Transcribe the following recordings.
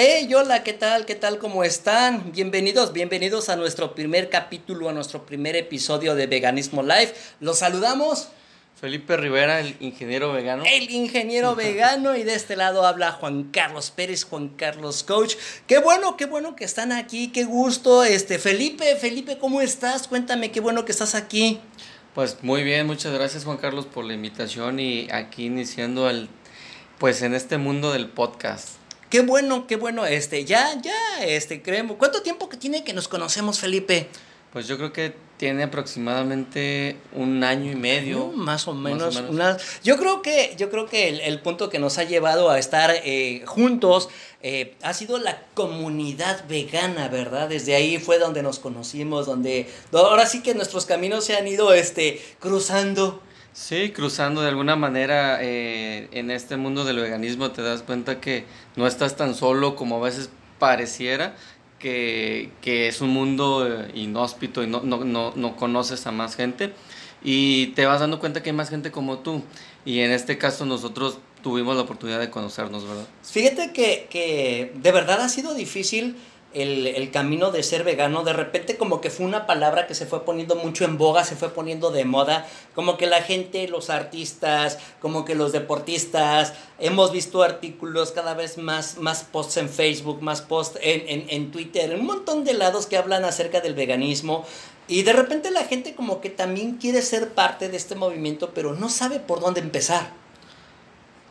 Hey, hola, ¿qué tal? ¿Qué tal? ¿Cómo están? Bienvenidos, bienvenidos a nuestro primer capítulo, a nuestro primer episodio de Veganismo Live. Los saludamos. Felipe Rivera, el ingeniero vegano. El ingeniero vegano y de este lado habla Juan Carlos Pérez, Juan Carlos Coach. Qué bueno, qué bueno que están aquí, qué gusto. Este, Felipe, Felipe, ¿cómo estás? Cuéntame, qué bueno que estás aquí. Pues muy bien, muchas gracias Juan Carlos por la invitación y aquí iniciando el, pues en este mundo del podcast. Qué bueno, qué bueno, este, ya, ya, este, creemos. ¿Cuánto tiempo que tiene que nos conocemos, Felipe? Pues yo creo que tiene aproximadamente un año y medio. más o menos. yo creo que, yo creo que el, punto que nos ha llevado a estar eh, juntos eh, ha sido la comunidad vegana, ¿verdad? Desde ahí fue donde nos conocimos, donde ahora sí que nuestros caminos se han ido este, cruzando. Sí, cruzando de alguna manera eh, en este mundo del veganismo te das cuenta que no estás tan solo como a veces pareciera, que, es un mundo eh, inhóspito y no, no, conoces a más gente y te vas dando cuenta que hay más gente como tú. Y en este caso nosotros tuvimos la oportunidad de conocernos, ¿verdad? Fíjate que, que de verdad ha sido difícil el, camino de ser vegano, de repente como que fue una palabra que se fue poniendo mucho en boga, se fue poniendo de moda, como que la gente, los artistas, como que los deportistas, hemos visto artículos cada vez más, más posts en Facebook, más posts en, en, en Twitter, un montón de lados que hablan acerca del veganismo. Y de repente la gente como que también quiere ser parte de este movimiento, pero no sabe por dónde empezar.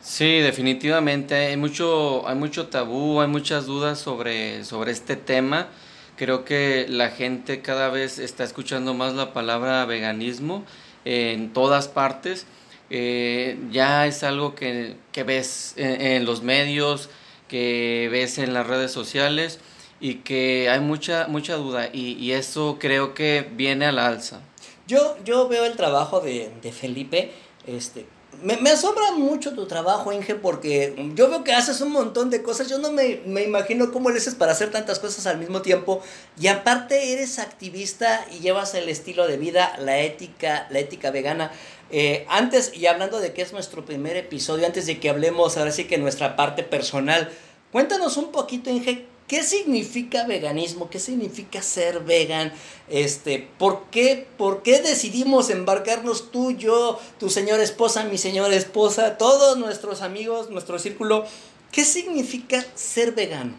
Sí, definitivamente. Hay mucho, hay mucho tabú, hay muchas dudas sobre, sobre este tema. Creo que la gente cada vez está escuchando más la palabra veganismo en todas partes. Eh, ya es algo que, ves en, los medios, que ves en las redes sociales y que hay mucha, mucha duda y, y eso creo que viene a la alza. Yo, yo veo el trabajo de, de Felipe, este, me, me, asombra mucho tu trabajo, Inge, porque yo veo que haces un montón de cosas. Yo no me, me, imagino cómo le haces para hacer tantas cosas al mismo tiempo. Y aparte eres activista y llevas el estilo de vida, la ética, la ética vegana. Eh, antes, y hablando de que es nuestro primer episodio, antes de que hablemos ahora sí que nuestra parte personal, cuéntanos un poquito, Inge, ¿Qué significa veganismo? ¿Qué significa ser vegan? Este, ¿por qué, ¿Por qué decidimos embarcarnos tú, yo, tu señora esposa, mi señora esposa, todos nuestros amigos, nuestro círculo? ¿Qué significa ser vegano?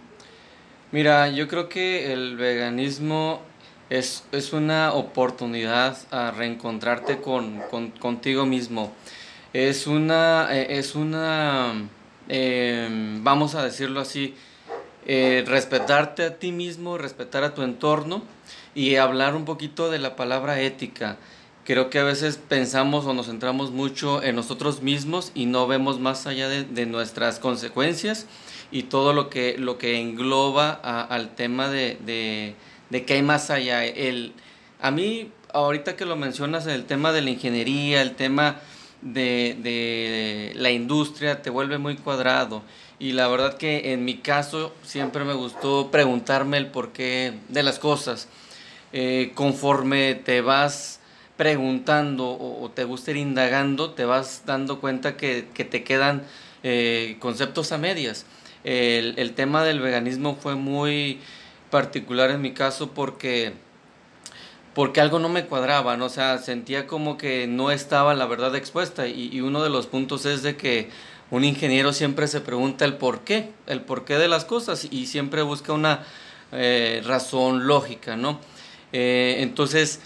Mira, yo creo que el veganismo es, es una oportunidad a reencontrarte con, contigo mismo. Es una, eh, es una em, vamos a decirlo así, eh, respetarte a ti mismo, respetar a tu entorno y hablar un poquito de la palabra ética. Creo que a veces pensamos o nos centramos mucho en nosotros mismos y no vemos más allá de, nuestras consecuencias y todo lo que, lo que engloba al tema de, de, de que hay más allá. El, a mí, ahorita que lo mencionas, el tema de la ingeniería, el tema de, de la industria, te vuelve muy cuadrado y la verdad que en mi caso siempre me gustó preguntarme el porqué de las cosas. Eh, conforme te vas preguntando o, te gusta ir indagando, te vas dando cuenta que, te quedan eh, conceptos a medias. El, tema del veganismo fue muy particular en mi caso porque, porque algo no me cuadraba, ¿no? o sea, sentía como que no estaba la verdad expuesta y uno de los puntos es de que un ingeniero siempre se pregunta el por qué, el porqué de las cosas y siempre busca una eh, razón lógica, ¿no? Eh, entonces,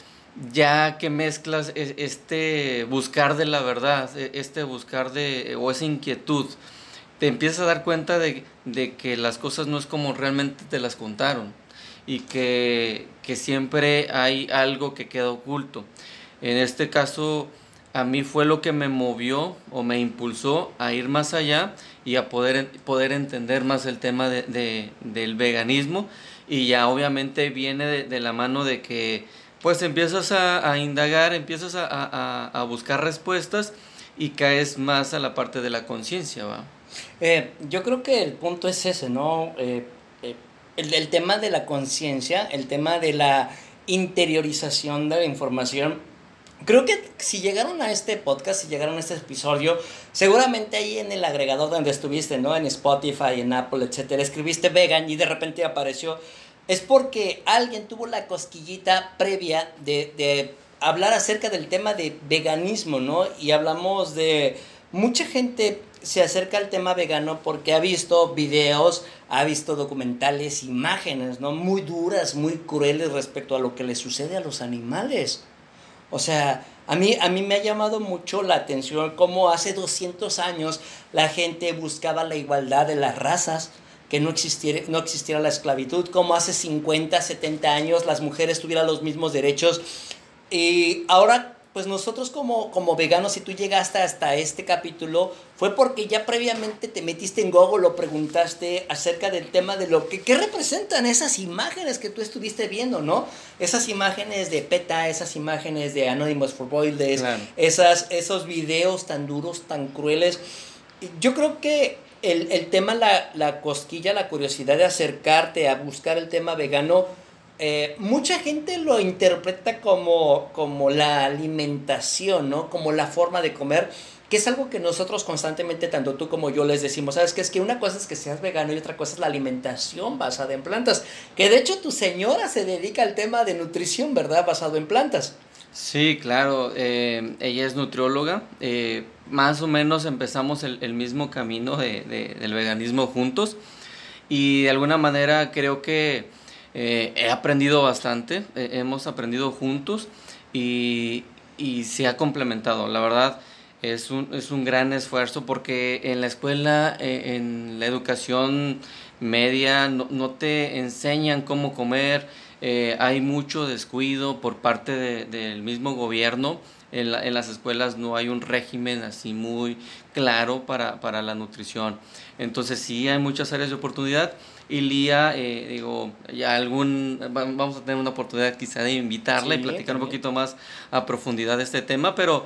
ya que mezclas este buscar de la verdad, e, este buscar de, o esa inquietud, te empiezas a dar cuenta de, que las cosas no es como realmente te las contaron y que siempre hay algo que queda oculto. En este caso, a mí fue lo que me movió o me impulsó a ir más allá y a poder, poder entender más el tema de, del veganismo y ya obviamente viene de, la mano de que pues empiezas a, indagar, empiezas a, buscar respuestas y caes más a la parte de la conciencia. Eh, yo creo que el punto es ese, ¿no? Eh, eh, el tema de la conciencia, el tema de la interiorización de la información Creo que si llegaron a este podcast, si llegaron a este episodio, seguramente ahí en el agregador donde estuviste, ¿no? En Spotify, en Apple, etcétera, escribiste vegan y de repente apareció. Es porque alguien tuvo la cosquillita previa de, de hablar acerca del tema de veganismo, ¿no? Y hablamos de mucha gente se acerca al tema vegano porque ha visto videos, ha visto documentales, imágenes, ¿no? Muy duras, muy crueles respecto a lo que le sucede a los animales. O sea, a mí, a mí me ha llamado mucho la atención cómo hace 200 años la gente buscaba la igualdad de las razas, que no existiera, no existiera la esclavitud, como hace 50, 70 años las mujeres tuvieran los mismos derechos. Y ahora pues nosotros como, como veganos, si tú llegaste hasta este capítulo, fue porque ya previamente te metiste en Google, lo preguntaste acerca del tema de lo que ¿qué representan esas imágenes que tú estuviste viendo, ¿no? Esas imágenes de PETA, esas imágenes de Anonymous for Boilers, esas, esos videos tan duros, tan crueles. Yo creo que el, el tema, la, la cosquilla, la curiosidad de acercarte a buscar el tema vegano, eh, mucha gente lo interpreta como, como la alimentación, ¿no? Como la forma de comer, que es algo que nosotros constantemente, tanto tú como yo, les decimos, ¿sabes qué? Es que una cosa es que seas vegano y otra cosa es la alimentación basada en plantas. Que de hecho tu señora se dedica al tema de nutrición, ¿verdad? Basado en plantas. Sí, claro, eh, ella es nutrióloga. Eh, más o menos empezamos el, mismo camino de, del veganismo juntos y de alguna manera creo que eh, he aprendido bastante, eh, hemos aprendido juntos y, se ha complementado. La verdad es un, es un gran esfuerzo porque en la escuela, eh, en la educación media, no, te enseñan cómo comer, hay mucho descuido por parte de, del mismo gobierno. En, la, en, las escuelas no hay un régimen así muy claro para, para la nutrición. Entonces sí hay muchas áreas de oportunidad y Lía, eh, digo, ya algún, vamos a tener una oportunidad quizá de invitarla y platicar un poquito más a profundidad de este tema, pero,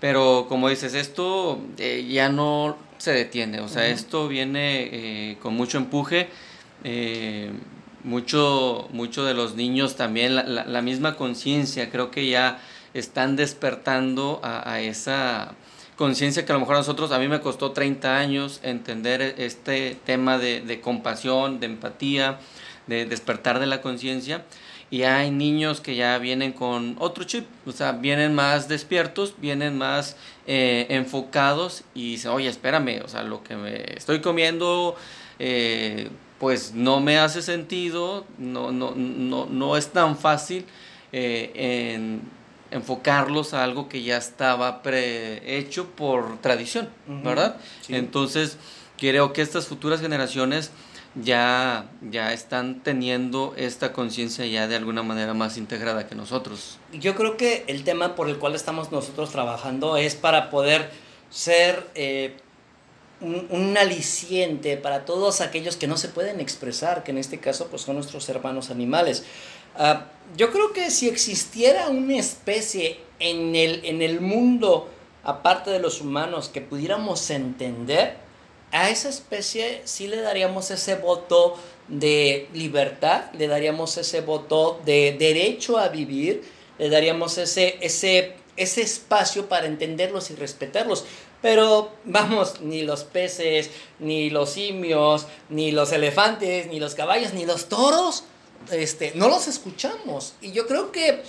pero como dices, esto eh, ya no se detiene, o sea, esto viene eh, con mucho empuje. mucho, mucho de los niños también, la, la, misma conciencia, creo que ya están despertando a, a esa conciencia que a lo mejor a nosotros, a mí me costó 30 años entender este tema de, compasión, de empatía, de despertar de la conciencia. Y hay niños que ya vienen con otro chip, o sea, vienen más despiertos, vienen más eh, enfocados y dicen, oye, espérame, o sea, lo que me estoy comiendo, eh, pues no me hace sentido, no, no, no, no es tan fácil eh, en enfocarlos a algo que ya estaba prehecho por tradición, ¿verdad? Entonces, creo que estas futuras generaciones ya, ya están teniendo esta conciencia ya de alguna manera más integrada que nosotros. Yo creo que el tema por el cual estamos nosotros trabajando es para poder ser eh, un, un, aliciente para todos aquellos que no se pueden expresar, que en este caso pues son nuestros hermanos animales. Uh, yo creo que si existiera una especie en el, en el mundo, aparte de los humanos, que pudiéramos entender, a esa especie sí le daríamos ese voto de libertad, le daríamos ese voto de derecho a vivir, le daríamos ese, ese, ese espacio para entenderlos y respetarlos. Pero vamos, ni los peces, ni los simios, ni los elefantes, ni los caballos, ni los toros este, no los escuchamos. Y yo creo que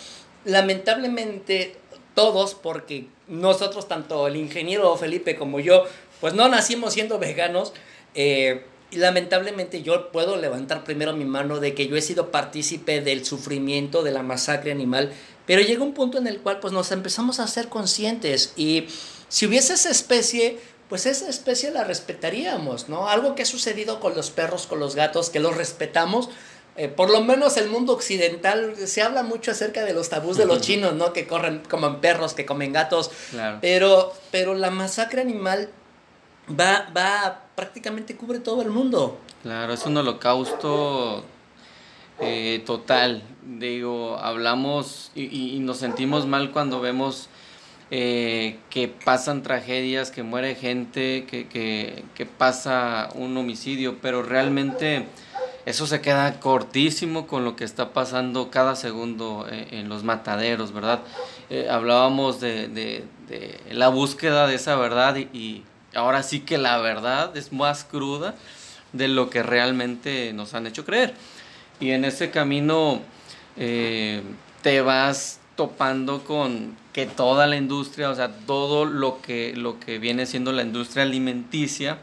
lamentablemente todos, porque nosotros, tanto el ingeniero Felipe como yo, pues no nacimos siendo veganos. Eh, y lamentablemente yo puedo levantar primero mi mano de que yo he sido partícipe del sufrimiento, de la masacre animal, pero llega un punto en el cual pues nos empezamos a ser conscientes y si hubiese esa especie, pues esa especie la respetaríamos, ¿no? Algo que ha sucedido con los perros, con los gatos, que los respetamos, eh, por lo menos el mundo occidental se habla mucho acerca de los tabús de los chinos, ¿no? Que corren, como perros, que comen gatos. Pero, pero la masacre animal va, va, prácticamente cubre todo el mundo. Claro, es un holocausto eh, total. Digo, hablamos y, y, nos sentimos mal cuando vemos eh, que pasan tragedias, que muere gente, que, pasa un homicidio, pero realmente eso se queda cortísimo con lo que está pasando cada segundo eh, en, los mataderos, ¿verdad? Eh, hablábamos de, la búsqueda de esa verdad y, ahora sí que la verdad es más cruda de lo que realmente nos han hecho creer. Y en ese camino te vas topando con que toda la industria, o sea, todo lo que, lo que viene siendo la industria alimenticia,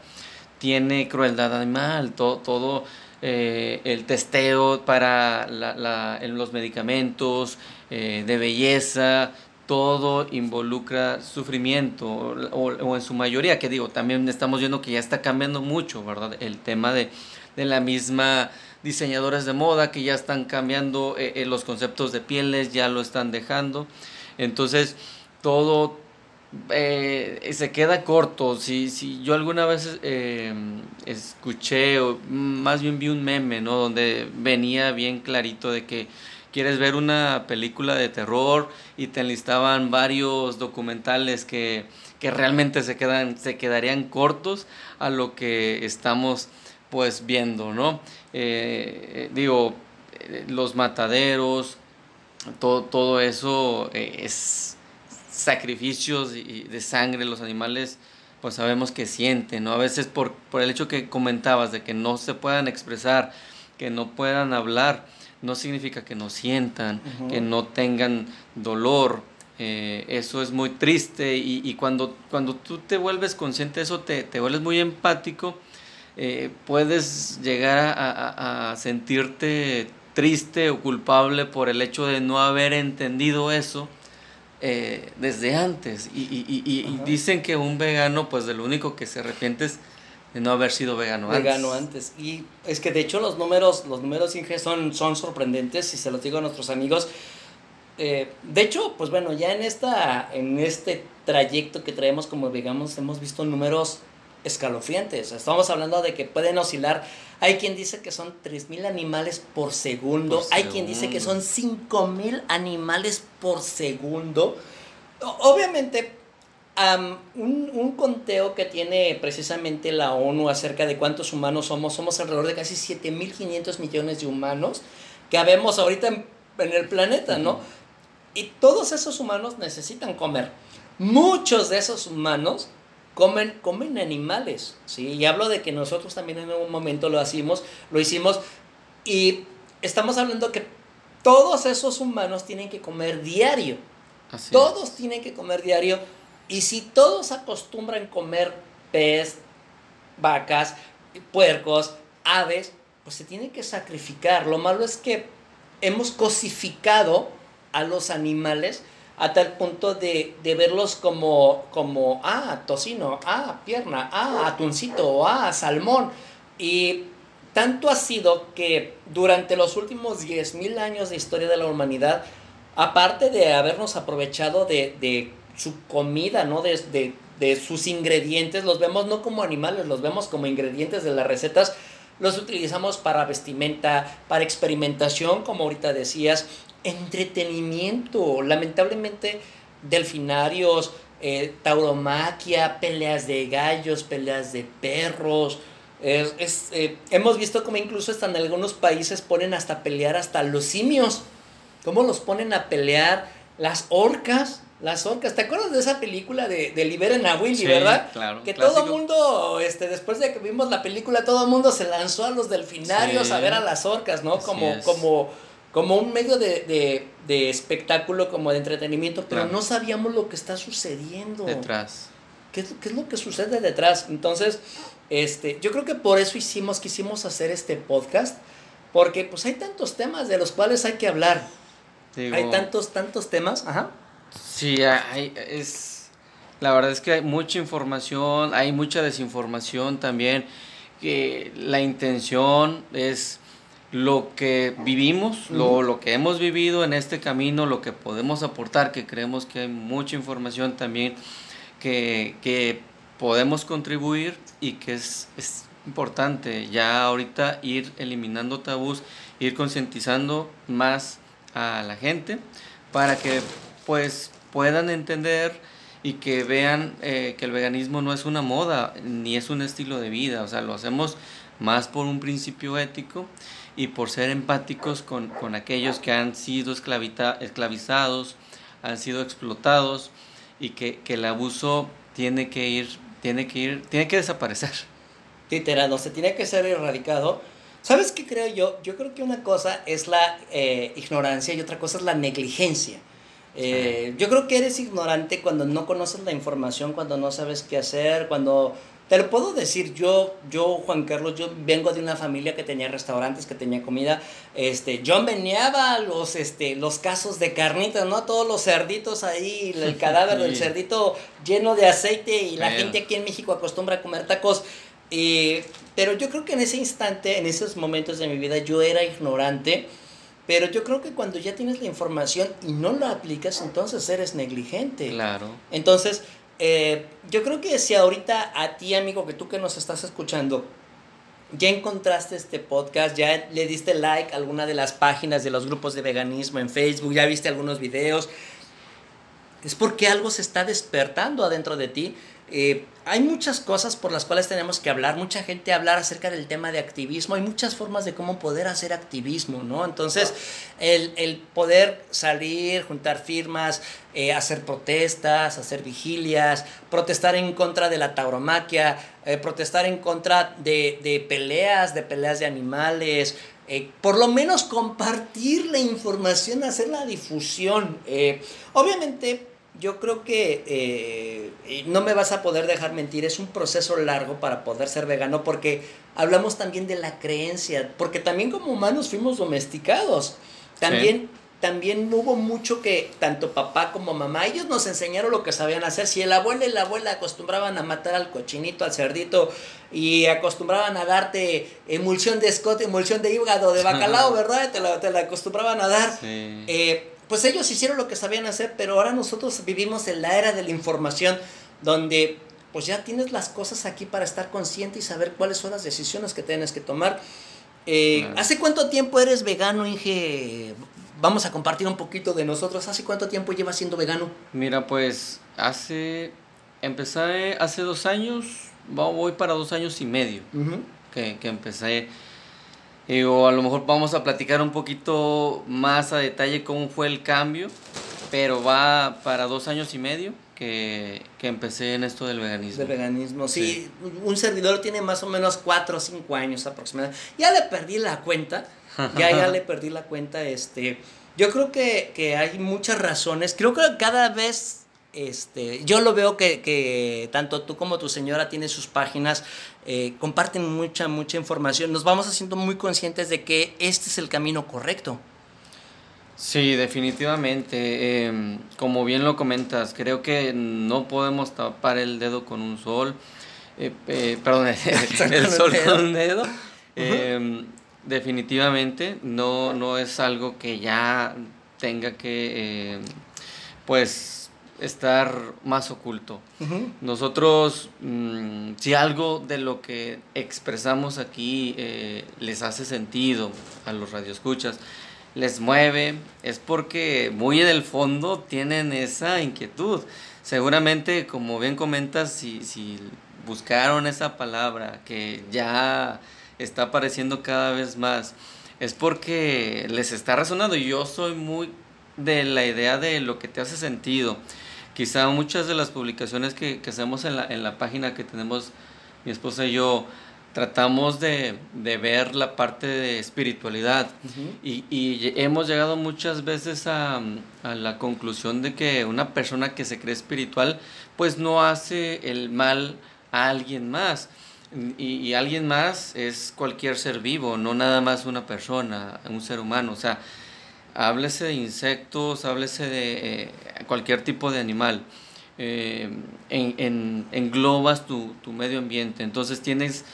tiene crueldad animal, todo, eh, el testeo para la, los medicamentos eh, de belleza, todo involucra sufrimiento, o, en su mayoría, que digo, también estamos viendo que ya está cambiando mucho, ¿verdad? El tema de, de la misma diseñadores de moda que ya están cambiando eh, los conceptos de pieles, ya lo están dejando. Entonces, todo eh, se queda corto. Si, si yo alguna vez eh, escuché, o más bien vi un meme, ¿no? Donde venía bien clarito de que quieres ver una película de terror y te enlistaban varios documentales que, que realmente se, quedan, se quedarían cortos a lo que estamos pues viendo, ¿no? Eh, digo, los mataderos, todo, todo eso es sacrificios y de sangre los animales pues sabemos que sienten, ¿no? A veces por, por el hecho que comentabas de que no se puedan expresar, que no puedan hablar, no significa que no sientan, que no tengan dolor. Eh, eso es muy triste y, y, cuando, cuando tú te vuelves consciente de eso, te, te vuelves muy empático, eh, puedes llegar a, a, a sentirte triste o culpable por el hecho de no haber entendido eso eh, desde antes. Y, y, y, dicen que un vegano, pues de lo único que se arrepiente es de no haber sido vegano, vegano antes. Y es que de hecho los números, los números Inge son, son sorprendentes, y se los digo a nuestros amigos. Eh, de hecho, pues bueno, ya en, esta, en este trayecto que traemos como veganos hemos visto números escalofriantes. Estamos hablando de que pueden oscilar. Hay quien dice que son 3.000 animales por segundo. Hay quien dice que son 5.000 animales por segundo. Obviamente, un, un, conteo que tiene precisamente la ONU acerca de cuántos humanos somos, somos alrededor de casi 7.500 millones de humanos que habemos ahorita en, en el planeta, ¿no? Y todos esos humanos necesitan comer. Muchos de esos humanos comen, comen animales, ¿sí? Y hablo de que nosotros también en un momento lo hicimos, lo hicimos y estamos hablando que todos esos humanos tienen que comer diario. todos tienen que comer diario y si todos acostumbran comer pez, vacas, puercos, aves, pues se tiene que sacrificar. Lo malo es que hemos cosificado a los animales a tal punto de, verlos como, como, ah, tocino, ah, pierna, ah, atuncito, ah, salmón. Y tanto ha sido que durante los últimos 10.000 años de historia de la humanidad, aparte de habernos aprovechado de, su comida, ¿no? De, de, sus ingredientes, los vemos no como animales, los vemos como ingredientes de las recetas, los utilizamos para vestimenta, para experimentación, como ahorita decías, entretenimiento. Lamentablemente, delfinarios, eh, tauromaquia, peleas de gallos, peleas de perros. Eh, hemos visto como incluso hasta en algunos países ponen hasta pelear hasta los simios. ¿Cómo los ponen a pelear las orcas? Las orcas. ¿Te acuerdas de esa película de, de Liberen a Willy, verdad? Claro. Que todo el mundo, este, después de que vimos la película, todo el mundo se lanzó a los delfinarios a ver a las orcas, ¿no? como, como como un medio de, espectáculo, como de entretenimiento, pero no sabíamos lo que está sucediendo. Detrás. ¿Qué, es lo que sucede detrás? Entonces, este, yo creo que por eso hicimos, quisimos hacer este podcast, porque pues hay tantos temas de los cuales hay que hablar. hay tantos, tantos temas. Ajá. Sí, hay, es, la verdad es que hay mucha información, hay mucha desinformación también, que la intención es lo que vivimos, lo, lo, que hemos vivido en este camino, lo que podemos aportar, que creemos que hay mucha información también que, que podemos contribuir y que es, es, importante ya ahorita ir eliminando tabús, ir concientizando más a la gente para que pues puedan entender y que vean eh, que el veganismo no es una moda ni es un estilo de vida, o sea, lo hacemos más por un principio ético y por ser empáticos con, con aquellos que han sido esclavizados, han sido explotados y que, que, el abuso tiene que ir, tiene que ir, tiene que desaparecer. Literal, se tiene que ser erradicado. ¿Sabes qué creo yo? Yo creo que una cosa es la eh, ignorancia y otra cosa es la negligencia. Eh, yo creo que eres ignorante cuando no conoces la información, cuando no sabes qué hacer, cuando te lo puedo decir, yo, yo, Juan Carlos, yo vengo de una familia que tenía restaurantes, que tenía comida. Este, yo meneaba los, este, los casos de carnitas, ¿no? Todos los cerditos ahí, el cadáver del cerdito lleno de aceite y la gente aquí en México acostumbra a comer tacos. pero yo creo que en ese instante, en esos momentos de mi vida, yo era ignorante. Pero yo creo que cuando ya tienes la información y no la aplicas, entonces eres negligente. Claro. Entonces, eh, yo creo que si ahorita a ti, amigo, que tú que nos estás escuchando, ya encontraste este podcast, ya le diste like a alguna de las páginas de los grupos de veganismo en Facebook, ya viste algunos videos, es porque algo se está despertando adentro de ti eh, hay muchas cosas por las cuales tenemos que hablar, mucha gente hablar acerca del tema de activismo, hay muchas formas de cómo poder hacer activismo, ¿no? Entonces, el, poder salir, juntar firmas, eh, hacer protestas, hacer vigilias, protestar en contra de la tauromaquia, eh, protestar en contra de, de, peleas, de peleas de animales, por lo menos compartir la información, hacer la difusión. obviamente, yo creo que eh, no me vas a poder dejar mentir, es un proceso largo para poder ser vegano porque hablamos también de la creencia, porque también como humanos fuimos domesticados. También, también hubo mucho que tanto papá como mamá, ellos nos enseñaron lo que sabían hacer. Si el abuelo y la abuela acostumbraban a matar al cochinito, al cerdito y acostumbraban a darte emulsión de escote, emulsión de hígado, de bacalao, ¿verdad? Te la, te la acostumbraban a dar. Eh, pues ellos hicieron lo que sabían hacer, pero ahora nosotros vivimos en la era de la información donde pues ya tienes las cosas aquí para estar consciente y saber cuáles son las decisiones que tienes que tomar. Eh, ¿Hace cuánto tiempo eres vegano, Inge? Vamos a compartir un poquito de nosotros. ¿Hace cuánto tiempo llevas siendo vegano? Mira, pues hace... Empecé hace dos años, voy para dos años y medio que, que empecé o a lo mejor vamos a platicar un poquito más a detalle cómo fue el cambio, pero va para dos años y medio que, que empecé en esto del veganismo. Del veganismo, sí, Un servidor tiene más o menos cuatro o cinco años aproximadamente. Ya le perdí la cuenta, ya, ya le perdí la cuenta. Este, yo creo que, que hay muchas razones. Creo que cada vez este, yo lo veo que, que, tanto tú como tu señora tienen sus páginas, eh, comparten mucha, mucha información. Nos vamos haciendo muy conscientes de que este es el camino correcto. Sí, definitivamente. Em, como bien lo comentas, creo que no podemos tapar el dedo con un sol. Eh, perdón, el, sol con un dedo. Em, definitivamente no, no es algo que ya tenga que, em, pues, estar más oculto. Nosotros, mm, si algo de lo que expresamos aquí eh, les hace sentido a los radioescuchas, les mueve, es porque muy en el fondo tienen esa inquietud. Seguramente, como bien comentas, si, si buscaron esa palabra que ya está apareciendo cada vez más, es porque les está resonando. Yo soy muy de la idea de lo que te hace sentido quizá muchas de las publicaciones que, hacemos en la, en la, página que tenemos mi esposa y yo, tratamos de, ver la parte de espiritualidad y, hemos llegado muchas veces a, la conclusión de que una persona que se cree espiritual pues no hace el mal a alguien más. Y, y, alguien más es cualquier ser vivo, no nada más una persona, un ser humano. O sea, háblese de insectos, háblese de eh, cualquier tipo de animal. Eh, en, englobas tu, medio ambiente. Entonces tienes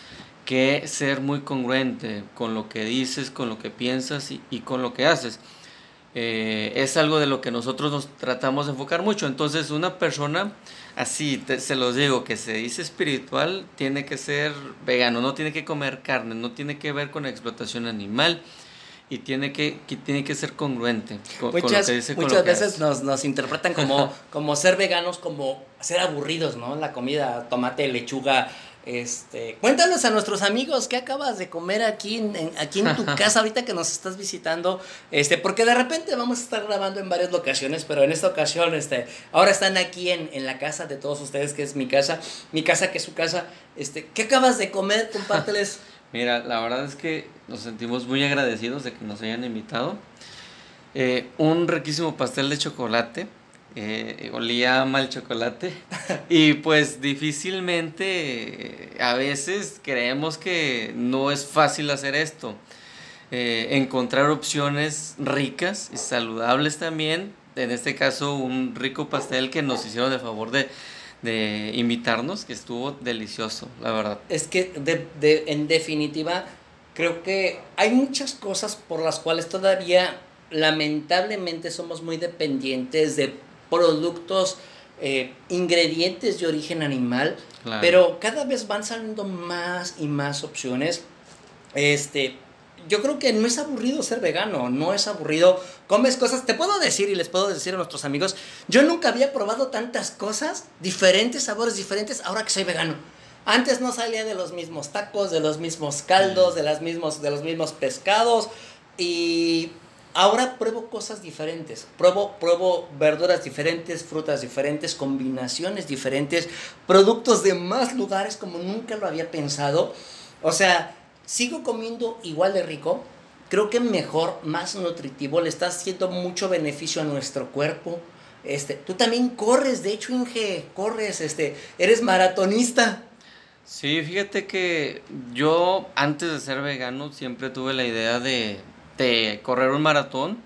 que ser muy congruente con lo que dices, con lo que piensas y, con lo que haces. Eh, es algo de lo que nosotros nos tratamos de enfocar mucho. Entonces una persona, así se los digo, que se dice espiritual, tiene que ser vegano, no tiene que comer carne, no tiene que ver con explotación animal y tiene que, tiene que ser congruente con, muchas, lo que dice Muchas veces nos, nos, interpretan como, como ser veganos, como ser aburridos, ¿no? La comida, tomate, lechuga, Este, cuéntanos a nuestros amigos qué acabas de comer aquí en, aquí en tu casa ahorita que nos estás visitando, este, porque de repente vamos a estar grabando en varias locaciones, pero en esta ocasión, este, ahora están aquí en, en la casa de todos ustedes, que es mi casa, mi casa que es su casa, este, ¿qué acabas de comer? Compárteles. Mira, la verdad es que nos sentimos muy agradecidos de que nos hayan invitado. Eh, un riquísimo pastel de chocolate eh, olía mal chocolate y pues difícilmente eh, a veces creemos que no es fácil hacer esto. Eh, encontrar opciones ricas y saludables también, en este caso un rico pastel que nos hicieron el favor de, de invitarnos, que estuvo delicioso, la verdad. Es que de, en definitiva creo que hay muchas cosas por las cuales todavía lamentablemente somos muy dependientes de productos, eh, ingredientes de origen animal, pero cada vez van saliendo más y más opciones. Este, yo creo que no es aburrido ser vegano, no es aburrido. Comes cosas, te puedo decir y les puedo decir a nuestros amigos, yo nunca había probado tantas cosas, diferentes sabores diferentes, ahora que soy vegano. Antes no salía de los mismos tacos, de los mismos caldos, de, mismos, de los mismos pescados y Ahora pruebo cosas diferentes, pruebo, pruebo verduras diferentes, frutas diferentes, combinaciones diferentes, productos de más lugares como nunca lo había pensado. O sea, sigo comiendo igual de rico, creo que mejor, más nutritivo, le está haciendo mucho beneficio a nuestro cuerpo. Este, tú también corres, de hecho, Inge, corres, este, eres maratonista. Sí, fíjate que yo antes de ser vegano siempre tuve la idea de de correr un maratón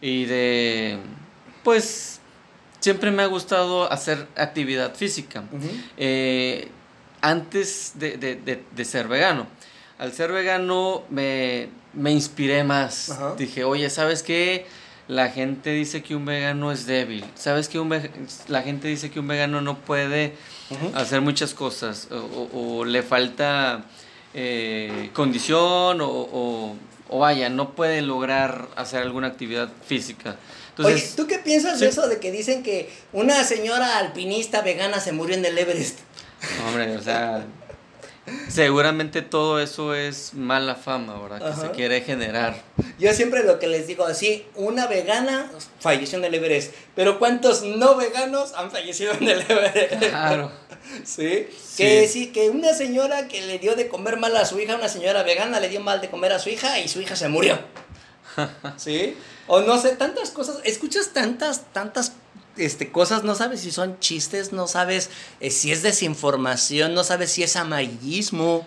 y de, pues, siempre me ha gustado hacer actividad física. Eh, antes de, ser vegano. Al ser vegano me, inspiré más. Dije, oye, ¿sabes qué? La gente dice que un vegano es débil. ¿Sabes que un la gente dice que un vegano no puede hacer muchas cosas? O, le falta eh, condición o, o vaya, no puede lograr hacer alguna actividad física. Oye, ¿tú qué piensas de eso de que dicen que una señora alpinista vegana se murió en el Everest? Hombre, o sea, seguramente todo eso es mala fama, ¿verdad? Que se quiere generar. Yo siempre lo que les digo así, una vegana falleció en el Everest, pero ¿cuántos no veganos han fallecido en el Everest? Claro. ¿Sí? Que sí, que una señora que le dio de comer mal a su hija, una señora vegana le dio mal de comer a su hija y su hija se murió. ¿Sí? O no sé, tantas cosas, escuchas tantas, tantas este, cosas, no sabes si son chistes, no sabes eh, si es desinformación, no sabes si es amarillismo,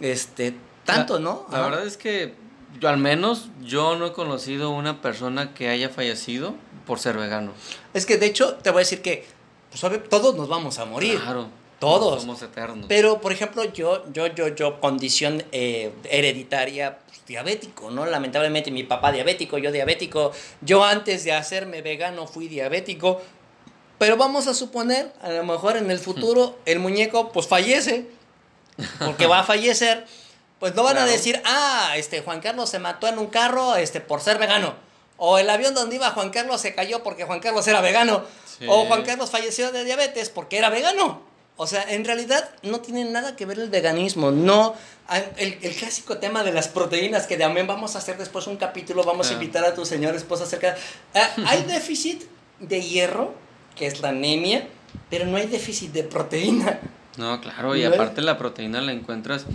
este, tanto, ¿no? La verdad es que yo al menos yo no he conocido una persona que haya fallecido por ser vegano. Es que de hecho te voy a decir que pues, todos nos vamos a morir. Claro. Todos. Somos eternos. Pero, por ejemplo, yo, yo, yo, yo, condición eh, hereditaria, pues, diabético, ¿no? Lamentablemente mi papá diabético, yo diabético. Yo antes de hacerme vegano fui diabético. Pero vamos a suponer, a lo mejor en el futuro, el muñeco pues fallece. Porque va a fallecer. Pues no van a decir, ah, este Juan Carlos se mató en un carro este, por ser vegano. O el avión donde iba Juan Carlos se cayó porque Juan Carlos era vegano. O Juan Carlos falleció de diabetes porque era vegano. O sea, en realidad no tiene nada que ver el veganismo. No, el, el clásico tema de las proteínas, que también vamos a hacer después un capítulo, vamos a ah. invitar a tu señor esposa acerca. Ah, hay déficit de hierro, que es la anemia, pero no hay déficit de proteína. No, claro, y aparte la proteína la encuentras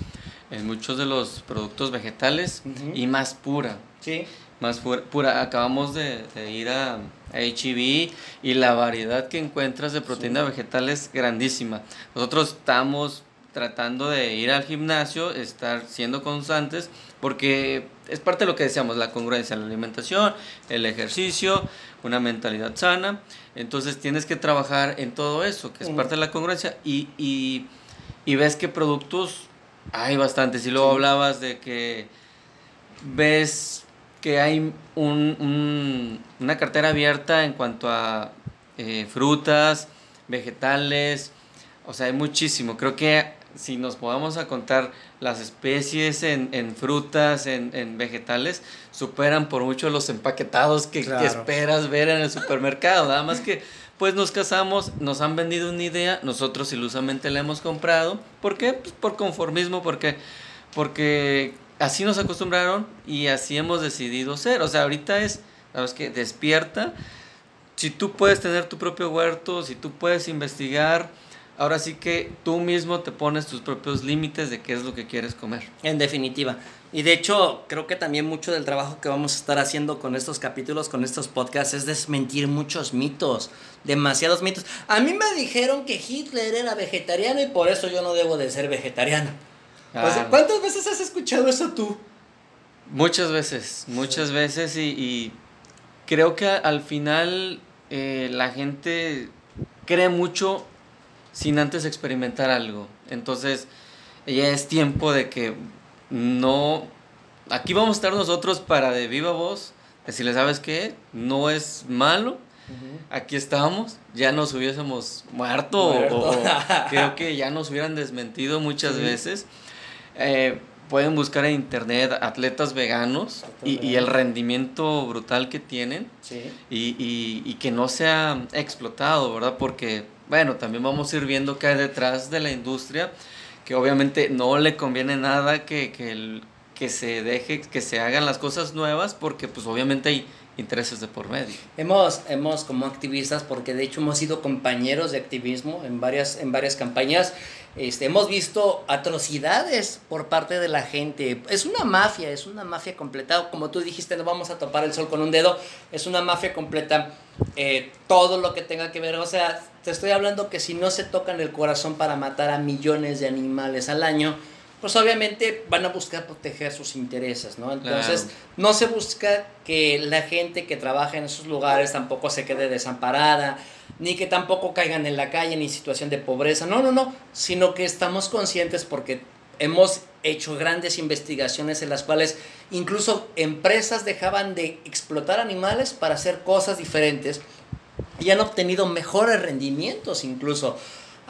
en muchos de los productos vegetales y más pura. Sí más pura. Acabamos de, ir a, HEB y la variedad que encuentras de proteína vegetal es grandísima. Nosotros estamos tratando de ir al gimnasio, estar siendo constantes, porque es parte de lo que decíamos, la congruencia, la alimentación, el ejercicio, una mentalidad sana. Entonces tienes que trabajar en todo eso, que es parte de la congruencia, y, y, y ves que productos hay bastantes. Y luego hablabas de que ves que hay un, una cartera abierta en cuanto a eh, frutas, vegetales, o sea, hay muchísimo. Creo que si nos podamos a contar las especies en, frutas, en, vegetales, superan por mucho los empaquetados que, esperas ver en el supermercado. Nada más que pues nos casamos, nos han vendido una idea, nosotros ilusamente la hemos comprado. ¿Por qué? Pues por conformismo, porque, porque así nos acostumbraron y así hemos decidido ser. O sea, ahorita es, ¿sabes qué? Despierta. Si tú puedes tener tu propio huerto, si tú puedes investigar, ahora sí que tú mismo te pones tus propios límites de qué es lo que quieres comer. En definitiva. Y de hecho, creo que también mucho del trabajo que vamos a estar haciendo con estos capítulos, con estos podcasts, es desmentir muchos mitos, demasiados mitos. A mí me dijeron que Hitler era vegetariano y por eso yo no debo de ser vegetariano. Ah. ¿Cuántas veces has escuchado eso tú? Muchas veces, muchas veces y, creo que al final eh, la gente cree mucho sin antes experimentar algo. Entonces, ya es tiempo de que no, aquí vamos a estar nosotros para de viva voz, decirle, ¿sabes qué? No es malo, aquí estamos, ya nos hubiésemos muerto, O, creo que ya nos hubieran desmentido muchas veces. Eh, pueden buscar en internet atletas veganos y, el rendimiento brutal que tienen y, y, que no se ha explotado, ¿verdad? Porque, bueno, también vamos a ir viendo qué hay detrás de la industria que obviamente no le conviene nada que, que, que se deje, que se hagan las cosas nuevas, porque pues obviamente hay intereses de por medio. Hemos, hemos como activistas, porque de hecho hemos sido compañeros de activismo en varias, en varias campañas, este, hemos visto atrocidades por parte de la gente. Es una mafia, es una mafia completa. Como tú dijiste, no vamos a topar el sol con un dedo. Es una mafia completa. Eh, todo lo que tenga que ver. O sea, te estoy hablando que si no se tocan el corazón para matar a millones de animales al año, pues obviamente van a buscar proteger sus intereses, ¿no? Entonces, no se busca que la gente que trabaja en esos lugares tampoco se quede desamparada, ni que tampoco caigan en la calle ni situación de pobreza, no, no, no, sino que estamos conscientes porque hemos hecho grandes investigaciones en las cuales incluso empresas dejaban de explotar animales para hacer cosas diferentes y han obtenido mejores rendimientos incluso.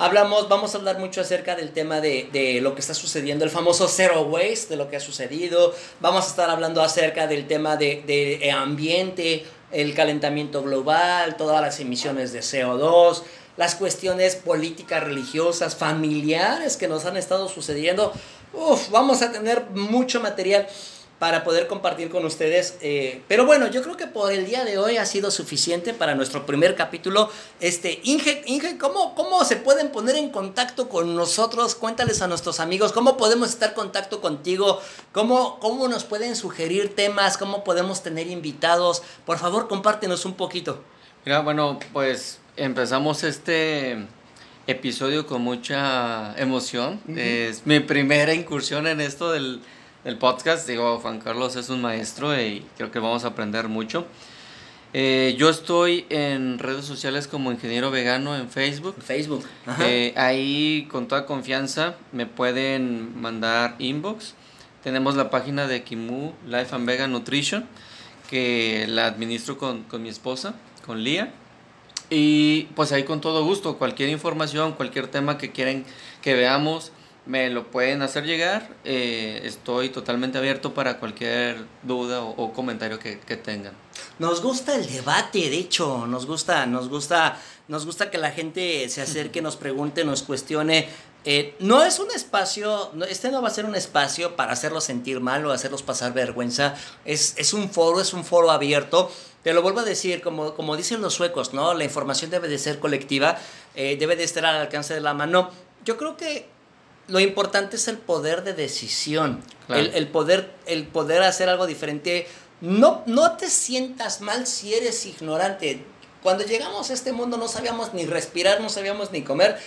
Hablamos, vamos a hablar mucho acerca del tema de, lo que está sucediendo, el famoso zero waste, de lo que ha sucedido. Vamos a estar hablando acerca del tema de, de ambiente, el calentamiento global, todas las emisiones de CO2, las cuestiones políticas, religiosas, familiares que nos han estado sucediendo. Vamos a tener mucho material para poder compartir con ustedes. Eh, pero bueno, yo creo que por el día de hoy ha sido suficiente para nuestro primer capítulo. Este, Inge, Inge ¿cómo, ¿cómo se pueden poner en contacto con nosotros? Cuéntales a nuestros amigos cómo podemos estar en contacto contigo, cómo, cómo nos pueden sugerir temas, cómo podemos tener invitados. Por favor, compártenos un poquito. Mira, bueno, pues empezamos este episodio con mucha emoción. Es mi primera incursión en esto del el podcast. Digo, Juan Carlos es un maestro y creo que vamos a aprender mucho. Eh, yo estoy en redes sociales como ingeniero vegano en Facebook. Facebook. Eh, ahí con toda confianza me pueden mandar inbox. Tenemos la página de Kimu Life and Vegan Nutrition que la administro con, con mi esposa, con Lía. Y pues ahí con todo gusto, cualquier información, cualquier tema que quieren que veamos, me lo pueden hacer llegar. Eh, estoy totalmente abierto para cualquier duda o, comentario que, tengan. Nos gusta el debate, de hecho, nos gusta, nos gusta, nos gusta que la gente se acerque, nos pregunte, nos cuestione. Eh, no es un espacio, este no va a ser un espacio para hacerlos sentir mal o hacerlos pasar vergüenza. Es, es un foro, es un foro abierto. Te lo vuelvo a decir, como, como dicen los suecos, ¿no? La información debe de ser colectiva, eh, debe de estar al alcance de la mano. Yo creo que lo importante es el poder de decisión, el, poder, el poder hacer algo diferente. No, no te sientas mal si eres ignorante. Cuando llegamos a este mundo no sabíamos ni respirar, no sabíamos ni comer.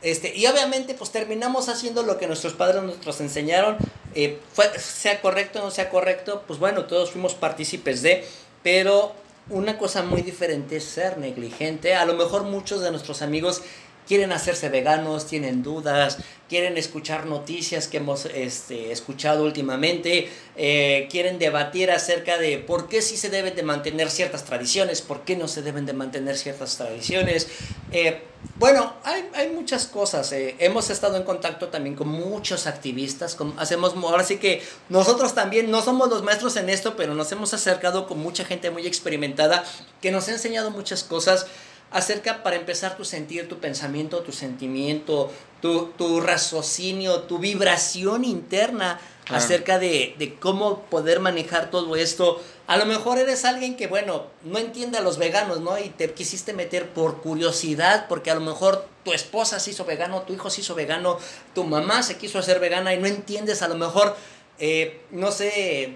Este, y obviamente pues terminamos haciendo lo que nuestros padres nos enseñaron, eh, sea correcto o no sea correcto, pues bueno, todos fuimos partícipes de, pero una cosa muy diferente es ser negligente. A lo mejor muchos de nuestros amigos quieren hacerse veganos, tienen dudas, quieren escuchar noticias que hemos este, escuchado últimamente, eh, quieren debatir acerca de por qué sí se deben de mantener ciertas tradiciones, por qué no se deben de mantener ciertas tradiciones. Eh, bueno, hay, hay, muchas cosas. Eh, hemos estado en contacto también con muchos activistas. hacemos, ahora sí que nosotros también no somos los maestros en esto, pero nos hemos acercado con mucha gente muy experimentada que nos ha enseñado muchas cosas acerca para empezar tu sentir, tu pensamiento, tu sentimiento, tu, tu raciocinio, tu vibración interna acerca de, de, cómo poder manejar todo esto. A lo mejor eres alguien que, bueno, no entiende a los veganos, ¿no? Y te quisiste meter por curiosidad, porque a lo mejor tu esposa se hizo vegano, tu hijo se hizo vegano, tu mamá se quiso hacer vegana y no entiendes, a lo mejor, eh, no sé,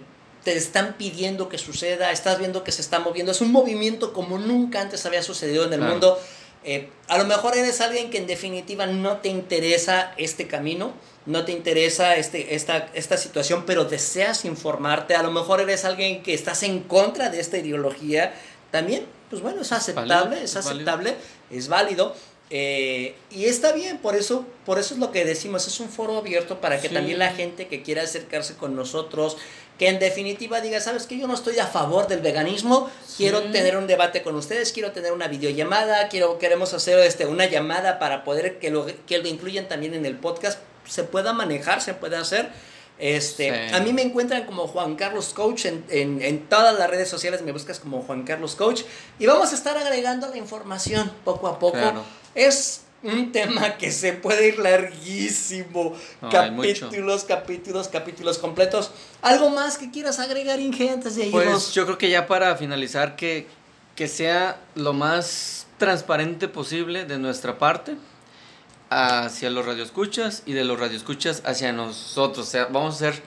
te están pidiendo que suceda, estás viendo que se está moviendo. Es un movimiento como nunca antes había sucedido en el mundo. Eh, a lo mejor eres alguien que en definitiva no te interesa este camino, no te interesa este, esta, esta situación, pero deseas informarte. A lo mejor eres alguien que estás en contra de esta ideología. También, pues bueno, es aceptable, es, aceptable, es válido. Eh, y está bien, por eso, por eso es lo que decimos, es un foro abierto para que también la gente que quiera acercarse con nosotros, que en definitiva diga, sabes que yo no estoy a favor del veganismo, quiero tener un debate con ustedes, quiero tener una videollamada, quiero, queremos hacer este, una llamada para poder que lo, que lo incluyan también en el podcast, se pueda manejar, se puede hacer. Este, A mí me encuentran como Juan Carlos Coach en, en, en, todas las redes sociales, me buscas como Juan Carlos Coach y vamos a estar agregando la información poco a poco. Es un tema que se puede ir larguísimo. capítulos, capítulos, capítulos completos. ¿Algo más que quieras agregar, Inge, antes de irnos? Pues yo creo que ya para finalizar, que, que sea lo más transparente posible de nuestra parte hacia los radioescuchas y de los radioescuchas hacia nosotros. O sea, vamos a ser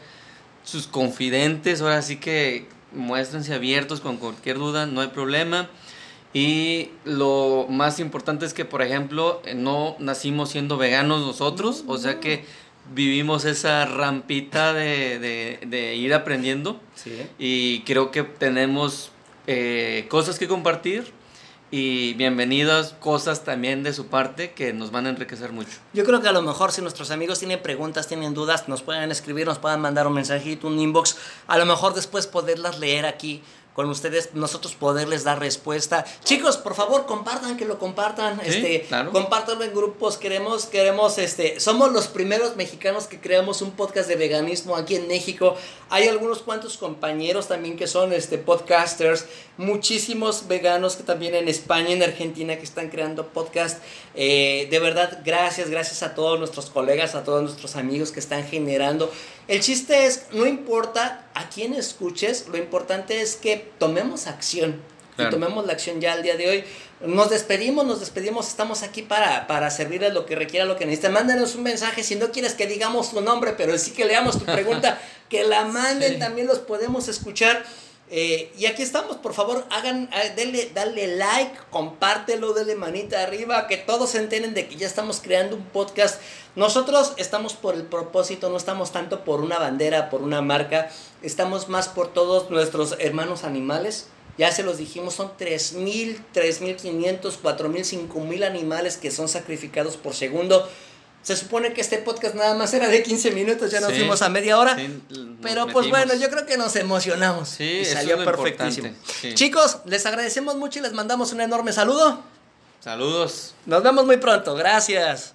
sus confidentes. Ahora sí que muéstrense abiertos con cualquier duda, no hay problema. Y lo más importante es que, por ejemplo, eh, no nacimos siendo veganos nosotros, o sea que vivimos esa rampita de, de, ir aprendiendo. Y creo que tenemos eh, cosas que compartir y bienvenidas cosas también de su parte que nos van a enriquecer mucho. Yo creo que a lo mejor si nuestros amigos tienen preguntas, tienen dudas, nos pueden escribir, nos pueden mandar un mensajito, un inbox, a lo mejor después poderlas leer aquí con ustedes, nosotros poderles dar respuesta. Chicos, por favor, compartan, que lo compartan, este, compártanlo en grupos, queremos, queremos, este, somos los primeros mexicanos que creamos un podcast de veganismo aquí en México. Hay algunos cuantos compañeros también que son, este, podcasters, muchísimos veganos que también en España, en Argentina, que están creando podcast. Eh, de verdad, gracias, gracias a todos nuestros colegas, a todos nuestros amigos que están generando el chiste es, no importa a quién escuches, lo importante es que tomemos acción. Y tomemos la acción ya al día de hoy. Nos despedimos, nos despedimos, estamos aquí para, para servirles lo que requiera, lo que necesiten. Mándenos un mensaje si no quieres que digamos tu nombre, pero sí que leamos tu pregunta, que la manden, también los podemos escuchar. Eh, y aquí estamos, por favor, hagan, eh, denle, dale like, compártelo, denle manita arriba, que todos se enteren de que ya estamos creando un podcast. Nosotros estamos por el propósito, no estamos tanto por una bandera, por una marca, estamos más por todos nuestros hermanos animales. Ya se los dijimos, son 3.000, 3.500, 4.000, 5.000 animales que son sacrificados por segundo. Se supone que este podcast nada más era de 15 minutos, ya nos fuimos a media hora. pero pues bueno, yo creo que nos emocionamos. Sí, y salió perfectísimo. Chicos, les agradecemos mucho y les mandamos un enorme saludo. Saludos. Nos vemos muy pronto. Gracias.